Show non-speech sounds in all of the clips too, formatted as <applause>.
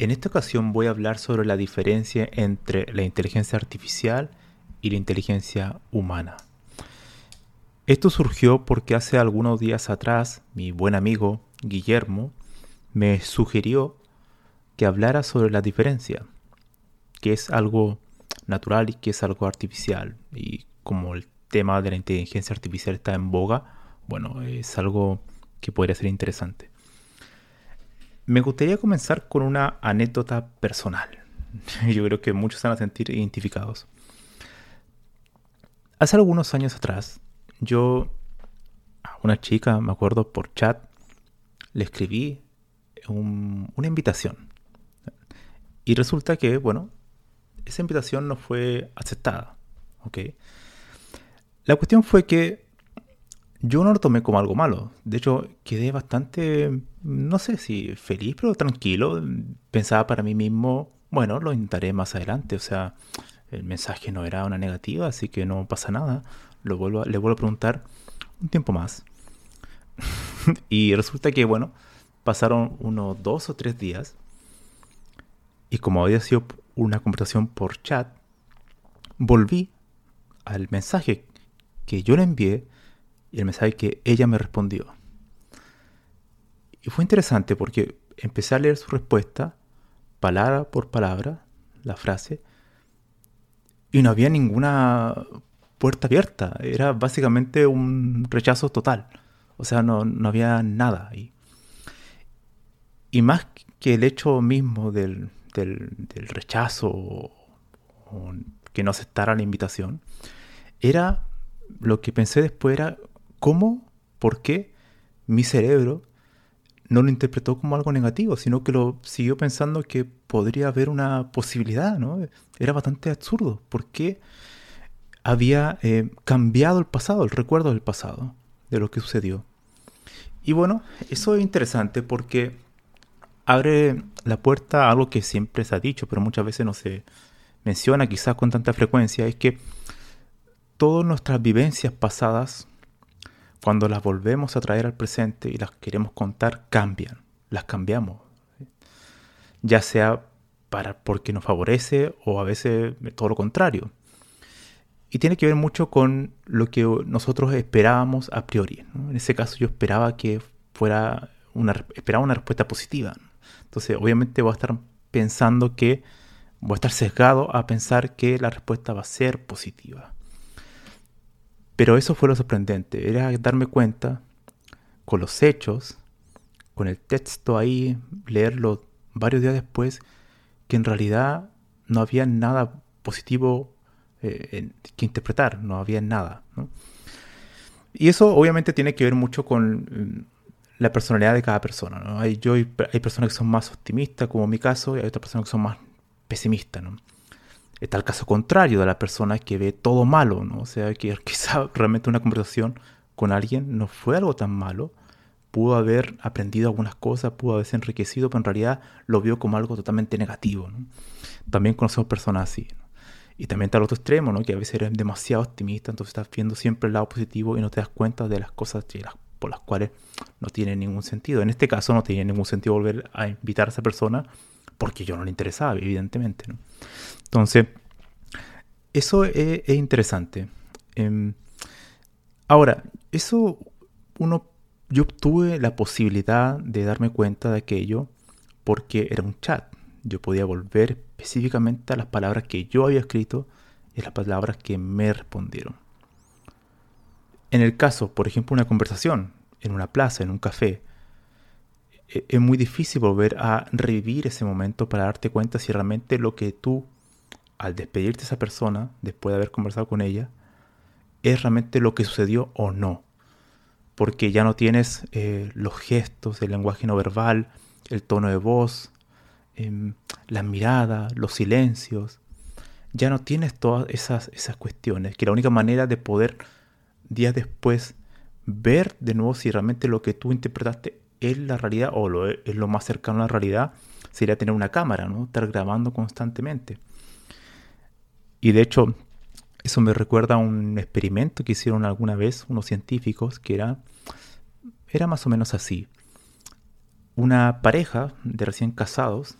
En esta ocasión voy a hablar sobre la diferencia entre la inteligencia artificial y la inteligencia humana. Esto surgió porque hace algunos días atrás mi buen amigo Guillermo me sugirió que hablara sobre la diferencia, que es algo natural y que es algo artificial. Y como el tema de la inteligencia artificial está en boga, bueno, es algo que podría ser interesante. Me gustaría comenzar con una anécdota personal. <laughs> Yo creo que muchos van a sentir identificados. Hace algunos años atrás, yo a una chica, me acuerdo, por chat, le escribí una invitación. Y resulta que, bueno, esa invitación no fue aceptada. ¿ok? La cuestión fue que yo no lo tomé como algo malo. De hecho, quedé bastante, no sé si feliz, pero tranquilo. Pensaba para mí mismo, bueno, lo intentaré más adelante. O sea, el mensaje no era una negativa, así que no pasa nada. Lo vuelvo le vuelvo a preguntar un tiempo más. <laughs> y resulta que, bueno, pasaron unos dos o tres días. Y como había sido una conversación por chat, volví al mensaje que yo le envié y el mensaje que ella me respondió. Y fue interesante porque empecé a leer su respuesta, palabra por palabra, la frase, y no había ninguna puerta abierta. Era básicamente un rechazo total. O sea, no, había nada ahí. Y más que el hecho mismo del, rechazo o, o que no aceptara la invitación, era lo que pensé después era cómo, por qué mi cerebro no lo interpretó como algo negativo, sino que lo siguió pensando que podría haber una posibilidad, ¿no? Era bastante absurdo. ¿Por qué había eh, cambiado el pasado, el recuerdo del pasado, de lo que sucedió? Y bueno, eso es interesante porque abre la puerta a algo que siempre se ha dicho, pero muchas veces no se menciona quizás con tanta frecuencia, es que todas nuestras vivencias pasadas cuando las volvemos a traer al presente y las queremos contar, cambian, las cambiamos. Ya sea para, porque nos favorece o a veces todo lo contrario. Y tiene que ver mucho con lo que nosotros esperábamos a priori. En ese caso yo esperaba que fuera una, esperaba una respuesta positiva. Entonces obviamente voy a estar pensando que voy a estar sesgado a pensar que la respuesta va a ser positiva. Pero eso fue lo sorprendente, era darme cuenta con los hechos, con el texto ahí, leerlo varios días después, que en realidad no había nada positivo eh, que interpretar, no había nada. Y eso obviamente tiene que ver mucho con mm, la personalidad de cada persona. Hay, yo, hay personas que son más optimistas, como mi caso, y hay otras personas que son más pesimistas. ¿no? Está el caso contrario de la persona que ve todo malo, ¿no? O sea, que <laughs> quizá realmente una conversación con alguien no fue algo tan malo, pudo haber aprendido algunas cosas, pudo haberse enriquecido, pero en realidad lo vio como algo totalmente negativo. ¿no? También conocemos personas así. ¿no? Y también está el otro extremo, ¿no? que a veces eres demasiado optimista, entonces estás viendo siempre el lado positivo y no te das cuenta de las cosas por las cuales no tiene ningún sentido. En este caso no tiene ningún sentido volver a invitar a esa persona porque yo no le interesaba, evidentemente. ¿no? Entonces, eso es, interesante. Em, ahora, eso uno, yo obtuve la posibilidad de darme cuenta de aquello porque era un chat. Yo podía volver específicamente a las palabras que yo había escrito y las palabras que me respondieron. En el caso, por ejemplo, una conversación en una plaza, en un café, e-, es muy difícil volver a revivir ese momento para darte cuenta si realmente lo que tú, al despedirte de esa persona, después de haber conversado con ella, es realmente lo que sucedió o no. Porque ya no tienes eh, los gestos, el lenguaje no verbal, el tono de voz, eh, la mirada, los silencios. Ya no tienes todas esas, esas cuestiones, que la única manera de poder días después ver de nuevo si realmente lo que tú interpretaste es la realidad o lo, es lo más cercano a la realidad, sería tener una cámara, ¿no? Estar grabando constantemente. Y de hecho, eso me recuerda a un experimento que hicieron alguna vez unos científicos que era, era más o menos así. Una pareja de recién casados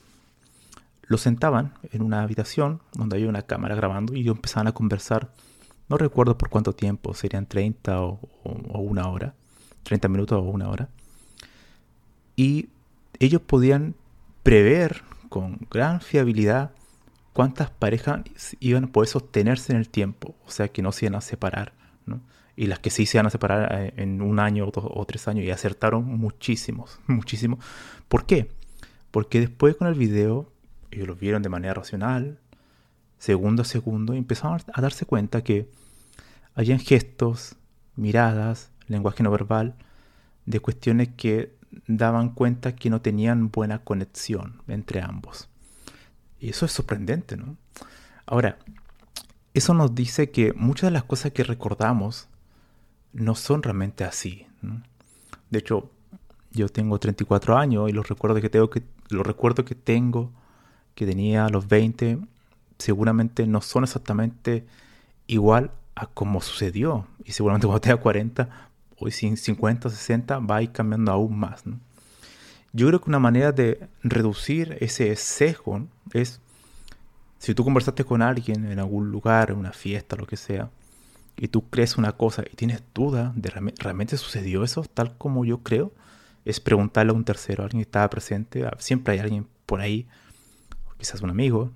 lo sentaban en una habitación donde había una cámara grabando y empezaban a conversar no recuerdo por cuánto tiempo, serían 30 o, una hora, 30 minutos o una hora. Y ellos podían prever con gran fiabilidad cuántas parejas iban a poder sostenerse en el tiempo, o sea que no se iban a separar, Y las que sí se iban a separar eh, en un año o, dos, o tres años, y acertaron muchísimos, <laughs> muchísimos. ¿Por qué? Porque después con el video, ellos lo vieron de manera racional, segundo a segundo, y empezaron a darse cuenta que habían gestos, miradas, lenguaje no verbal, de cuestiones que daban cuenta que no tenían buena conexión entre ambos. Y eso es sorprendente, ¿no? Ahora, eso nos dice que muchas de las cosas que recordamos no son realmente así. De hecho, yo tengo 34 años y los recuerdos que tengo que los recuerdos que tengo que tenía a los 20 seguramente no son exactamente igual a como sucedió. Y seguramente cuando tenga 40, hoy 50, 60, va a ir cambiando aún más. Yo creo que una manera de reducir ese sesgo es, si tú conversaste con alguien en algún lugar, en una fiesta, lo que sea, y tú crees una cosa y tienes duda de realmente sucedió eso tal como yo creo, es preguntarle a un tercero, a alguien que estaba presente, siempre hay alguien por ahí, quizás un amigo,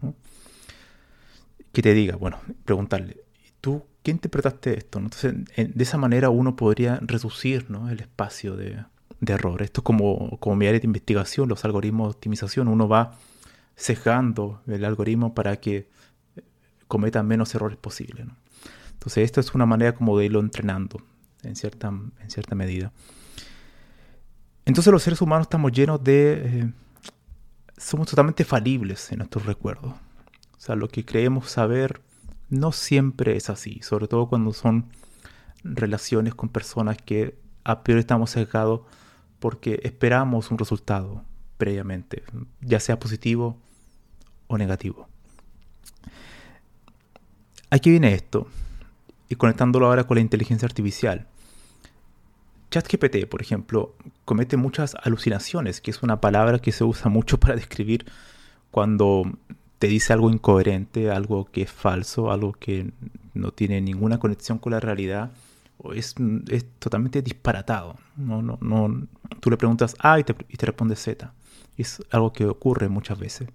que te diga, bueno, preguntarle, ¿tú qué interpretaste esto? Entonces, de esa manera uno podría reducir el espacio de, error. Esto es como, como mi área de investigación, los algoritmos de optimización. Uno va sesgando el algoritmo para que cometa menos errores posibles. Entonces, esto es una manera como de irlo entrenando en cierta, en cierta medida. Entonces, los seres humanos estamos llenos de... Eh, somos totalmente falibles en nuestros recuerdos. O sea, lo que creemos saber no siempre es así, sobre todo cuando son relaciones con personas que a priori estamos sesgados porque esperamos un resultado previamente, ya sea positivo o negativo. Aquí viene esto, y conectándolo ahora con la inteligencia artificial. ChatGPT, por ejemplo, comete muchas alucinaciones, que es una palabra que se usa mucho <laughs> para describir cuando te dice algo incoherente, algo que es falso, algo que no tiene ninguna conexión con la realidad, es, es totalmente disparatado. No, no, no, tú le preguntas A y te, y te responde Z. Es algo que ocurre muchas veces.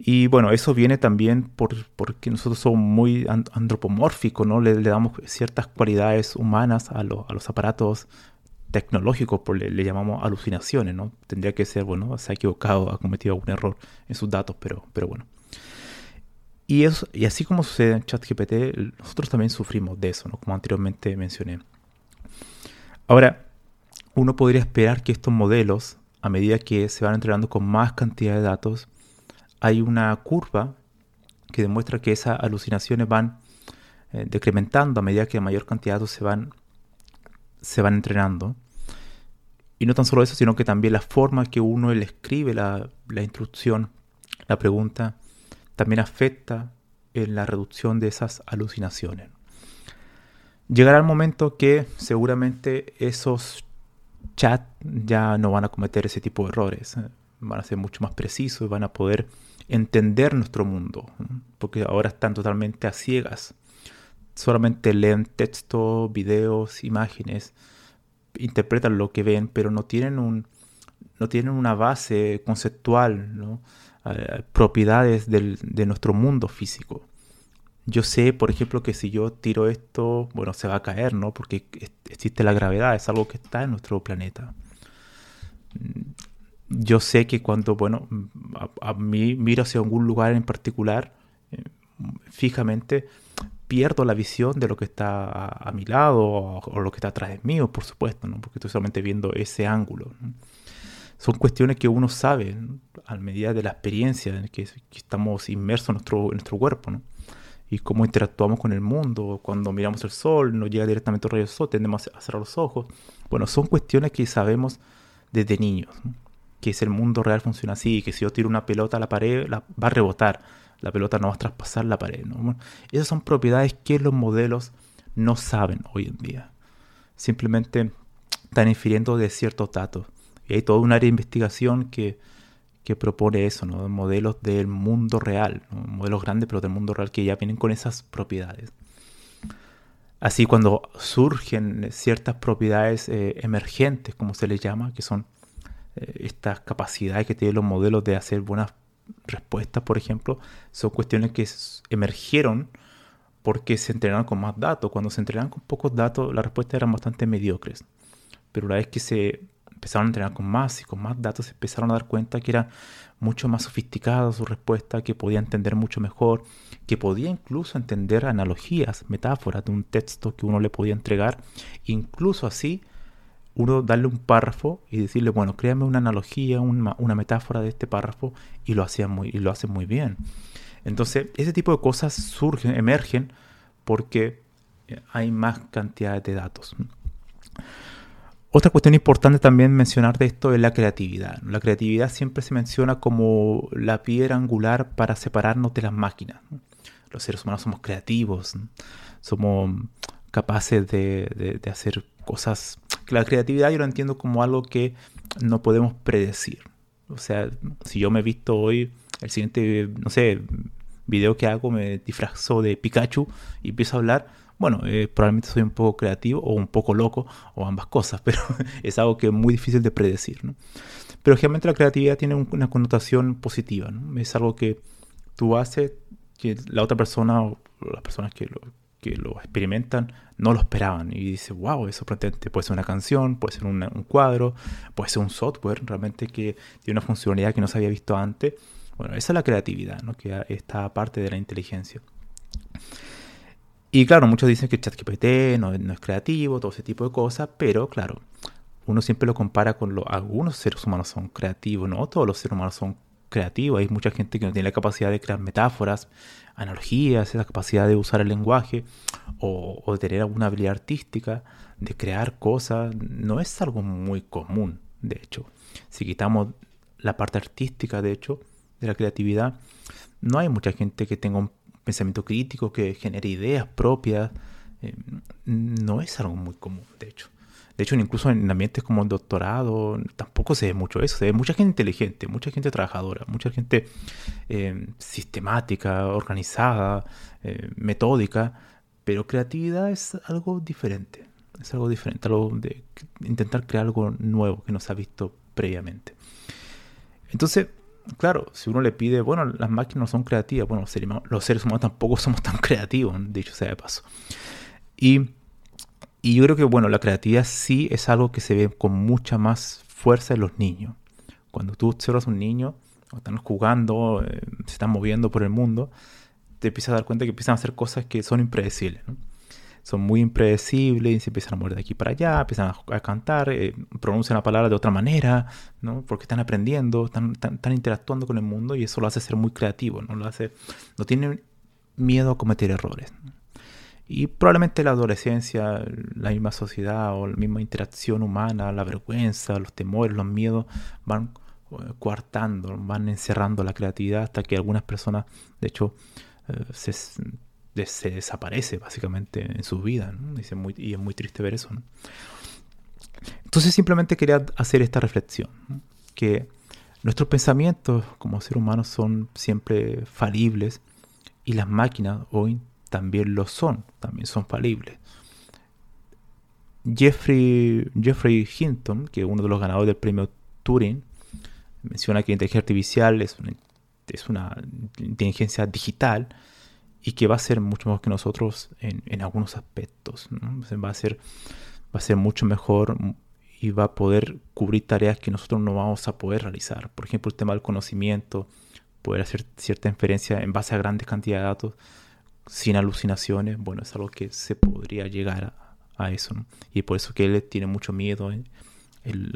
Y bueno, eso viene también por, porque nosotros somos muy antropomórficos, ¿no? Le, le damos ciertas cualidades humanas a, a los aparatos tecnológico, por le, llamamos alucinaciones, ¿no? Tendría que ser, bueno, se ha equivocado, ha cometido algún error en sus datos, pero, pero bueno. Y, eso, y así como sucede en ChatGPT, nosotros también sufrimos de eso, ¿no? Como anteriormente mencioné. Ahora, uno podría esperar que estos modelos, a medida que se van entrenando con más cantidad de datos, hay una curva que demuestra que esas alucinaciones van eh, decrementando a medida que mayor cantidad de datos se van se van entrenando. Y no tan solo eso, sino que también la forma que uno le escribe la, instrucción, la pregunta, también afecta en la reducción de esas alucinaciones. Llegará el momento que seguramente esos chats ya no van a cometer ese tipo de errores, ¿eh? van a ser mucho más precisos y van a poder entender nuestro mundo, porque ahora están totalmente a ciegas solamente leen texto, videos, imágenes, interpretan lo que ven, pero no tienen un, no tienen una base conceptual, ¿no? Eh, propiedades de nuestro mundo físico. Yo sé, por ejemplo, que si yo tiro esto, bueno, se va a caer, ¿no? Porque existe la gravedad, es algo que está en nuestro planeta. Yo sé que cuando, bueno, a, mí miro hacia algún lugar en particular, eh, fijamente, pierdo la visión de lo que está a, mi lado o, lo que está atrás de mí, por supuesto, ¿no? Porque estoy solamente viendo ese ángulo. Son cuestiones que uno sabe a medida de la experiencia en que, que estamos inmersos en nuestro, nuestro cuerpo, ¿no? y cómo interactuamos con el mundo. Cuando miramos el sol, nos llega directamente el rayo del sol, tendemos a cerrar los ojos. Bueno, son cuestiones que sabemos desde niños, que es el mundo real funciona así, que si yo tiro una pelota a la pared, la, va a rebotar, la pelota no va a traspasar la pared. ¿no? esas son propiedades que los modelos no saben hoy en día. Simplemente están infiriendo de ciertos datos. Y hay toda un área de investigación que que propone eso, ¿no? modelos del mundo real, modelos grandes pero del mundo real que ya vienen con esas propiedades. Así cuando surgen ciertas propiedades eh, emergentes, como se les llama, que son eh, estas capacidades que tienen los modelos de hacer buenas respuestas, por ejemplo, son cuestiones que emergieron porque se entrenaron con más datos. Cuando se entrenaron con pocos datos, las respuestas eran bastante mediocres. Pero una vez que se empezaron a entrenar con más y con más datos, se empezaron a dar cuenta que era mucho más sofisticada su respuesta, que podía entender mucho mejor, que podía incluso entender analogías, metáforas de un texto que uno le podía entregar, incluso así uno darle un párrafo y decirle, bueno, créame una analogía, una, una metáfora de este párrafo y lo, hacía muy, y lo hace muy bien. Entonces, ese tipo de cosas surgen, emergen porque hay más cantidad de datos. Otra cuestión importante también mencionar de esto es la creatividad. La creatividad siempre se menciona como la piedra angular para separarnos de las máquinas. Los seres humanos somos creativos, somos capaces de, hacer cosas. La creatividad yo lo entiendo como algo que no podemos predecir. O sea, si yo me he visto hoy, el siguiente, no sé, video que hago me disfrazo de Pikachu y empiezo a hablar, bueno, eh, probablemente soy un poco creativo o un poco loco o ambas cosas, <laughs> pero es algo que es muy difícil de predecir. ¿no? Pero generalmente la creatividad tiene una connotación positiva, ¿no? es algo que tú haces que la otra persona o las personas que lo, que lo experimentan no lo esperaban y dice, wow, eso sorprendente. Puede ser una canción, puede ser un cuadro, puede ser un software realmente que tiene una funcionalidad que no se había visto antes. Bueno, esa es la creatividad, ¿no? que está parte de la inteligencia. Y claro, muchos dicen que ChatGPT no, no es creativo, todo ese tipo de cosas, pero claro, uno siempre lo compara con lo, algunos seres humanos son creativos, no todos los seres humanos son creativos. Hay mucha gente que no tiene la capacidad de crear metáforas, analogías, la capacidad de usar el lenguaje o, o de tener alguna habilidad artística, de crear cosas. No es algo muy común, de hecho. Si quitamos la parte artística, de hecho, de la creatividad, no hay mucha gente que tenga un pensamiento crítico, que genere ideas propias, eh, no es algo muy común, de hecho. De hecho, incluso en ambientes como el doctorado, tampoco se ve mucho eso. Se ve mucha gente inteligente, mucha gente trabajadora, mucha gente eh, sistemática, organizada, eh, metódica, pero creatividad es algo diferente. Es algo diferente, algo de intentar crear algo nuevo que no se ha visto previamente. Entonces, claro, si uno le pide, bueno, las máquinas no son creativas, bueno, los seres humanos tampoco <laughs> somos tan creativos, dicho sea de paso. Y, y yo creo que, bueno, la creatividad sí es algo que se ve con mucha más fuerza en los niños. Cuando tú observas a un niño, o están jugando, eh, se están moviendo por el mundo, te empiezas a dar cuenta que empiezan a hacer cosas que son impredecibles. ¿no? son muy impredecibles, y se empiezan a mover de aquí para allá, empiezan a, cantar, eh, pronuncian la palabra de otra manera, ¿no? porque están aprendiendo, están, están, interactuando con el mundo y eso lo hace ser muy creativo, no, lo hace, no tienen miedo a cometer errores. Y probablemente la adolescencia, la misma sociedad o la misma interacción humana, la vergüenza, los temores, los miedos van eh, coartando, van encerrando la creatividad hasta que algunas personas, de hecho, eh, se se desaparece básicamente en su vida. Y, es muy, y, es muy, triste ver eso. Entonces simplemente quería hacer esta reflexión, que nuestros pensamientos como seres humanos son siempre falibles y las máquinas hoy también lo son, también son falibles. Jeffrey, Jeffrey Hinton, que es uno de los ganadores del premio Turing menciona que la inteligencia artificial es una, es una inteligencia digital y que va a ser mucho mejor que nosotros en, algunos aspectos. Va, a ser, va a ser mucho mejor y va a poder cubrir tareas que nosotros no vamos a poder realizar. Por ejemplo, el tema del conocimiento, poder hacer cierta inferencia en base a grandes cantidades de datos sin alucinaciones, bueno, es algo que se podría llegar a, eso. Y por eso que él tiene mucho miedo en, en,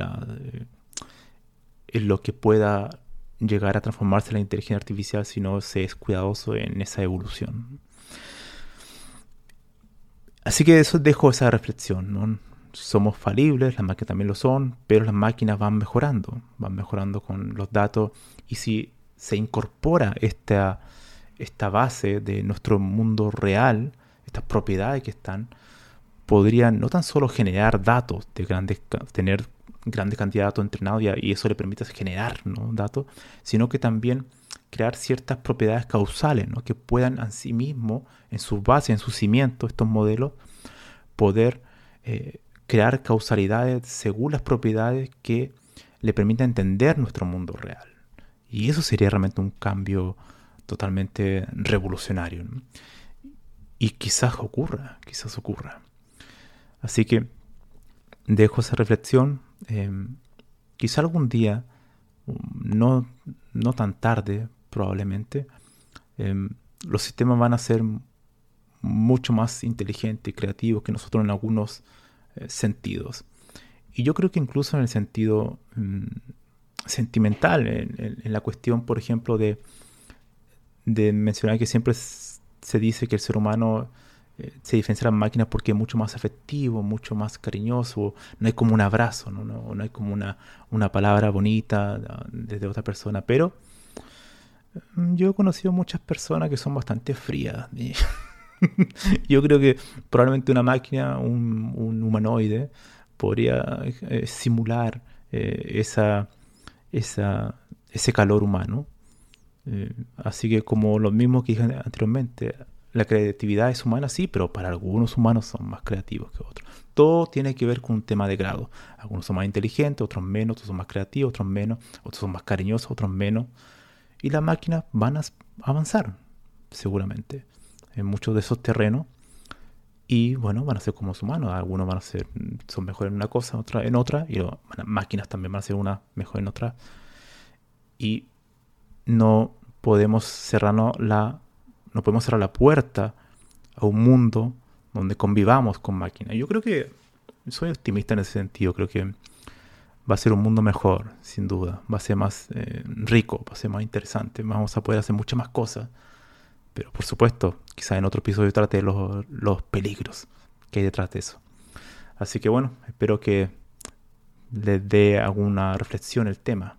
lo que pueda llegar a transformarse la inteligencia artificial si no se es cuidadoso en esa evolución. Así que eso dejo esa reflexión. Somos falibles, las máquinas también lo son, pero las máquinas van mejorando, van mejorando con los datos y si se incorpora esta, esta base de nuestro mundo real, estas propiedades que están, podrían no tan solo generar datos de grandes, tener grandes cantidades de datos entrenados y, eso le permite generar datos, sino que también crear ciertas propiedades causales que puedan en sí mismo, en su base, en su cimiento, estos modelos, poder eh, crear causalidades según las propiedades que le permitan entender nuestro mundo real. Y eso sería realmente un cambio totalmente revolucionario. Y quizás ocurra, quizás ocurra. Así que dejo esa reflexión. Eh, quizá algún día, no, no tan tarde probablemente, em, los sistemas van a ser mucho más inteligentes y creativos que nosotros en algunos eh, sentidos. Y yo creo que incluso en el sentido mm, sentimental, en, la cuestión, por ejemplo, de, de mencionar que siempre se dice que el ser humano eh, se diferencia de las máquinas porque es mucho más afectivo, mucho más cariñoso, no hay como un abrazo, no, no, hay como una, una palabra bonita ah, desde otra persona, pero mm, yo he conocido muchas personas que son bastante frías. <laughs> yo creo que probablemente una máquina, un, un humanoide, podría eh, simular eh, esa esa, ese calor humano. Eh, así que como lo mismo que dije anteriormente, la creatividad es humana, sí, pero para algunos humanos son más creativos que otros. Todo tiene que ver con un tema de grado. Algunos son más inteligentes, otros menos, otros son más creativos, otros menos, otros son más cariñosos, otros menos. Y las máquinas van a avanzar, seguramente, en muchos de esos terrenos. Y bueno, van a ser como los humanos. Algunos van a ser, son mejores en una cosa, otra en otra. Y las máquinas también van a ser una mejor en otra. Y no podemos cerrarnos la, no podemos cerrar la puerta a un mundo donde convivamos con máquinas. Yo creo que soy optimista en ese sentido. Creo que va a ser un mundo mejor, sin duda. Va a ser más eh, rico, va a ser más interesante. Vamos a poder hacer muchas más cosas pero por supuesto, quizá en otro episodio trate los, los peligros que hay detrás de eso. Así que bueno, espero que les dé alguna reflexión el tema.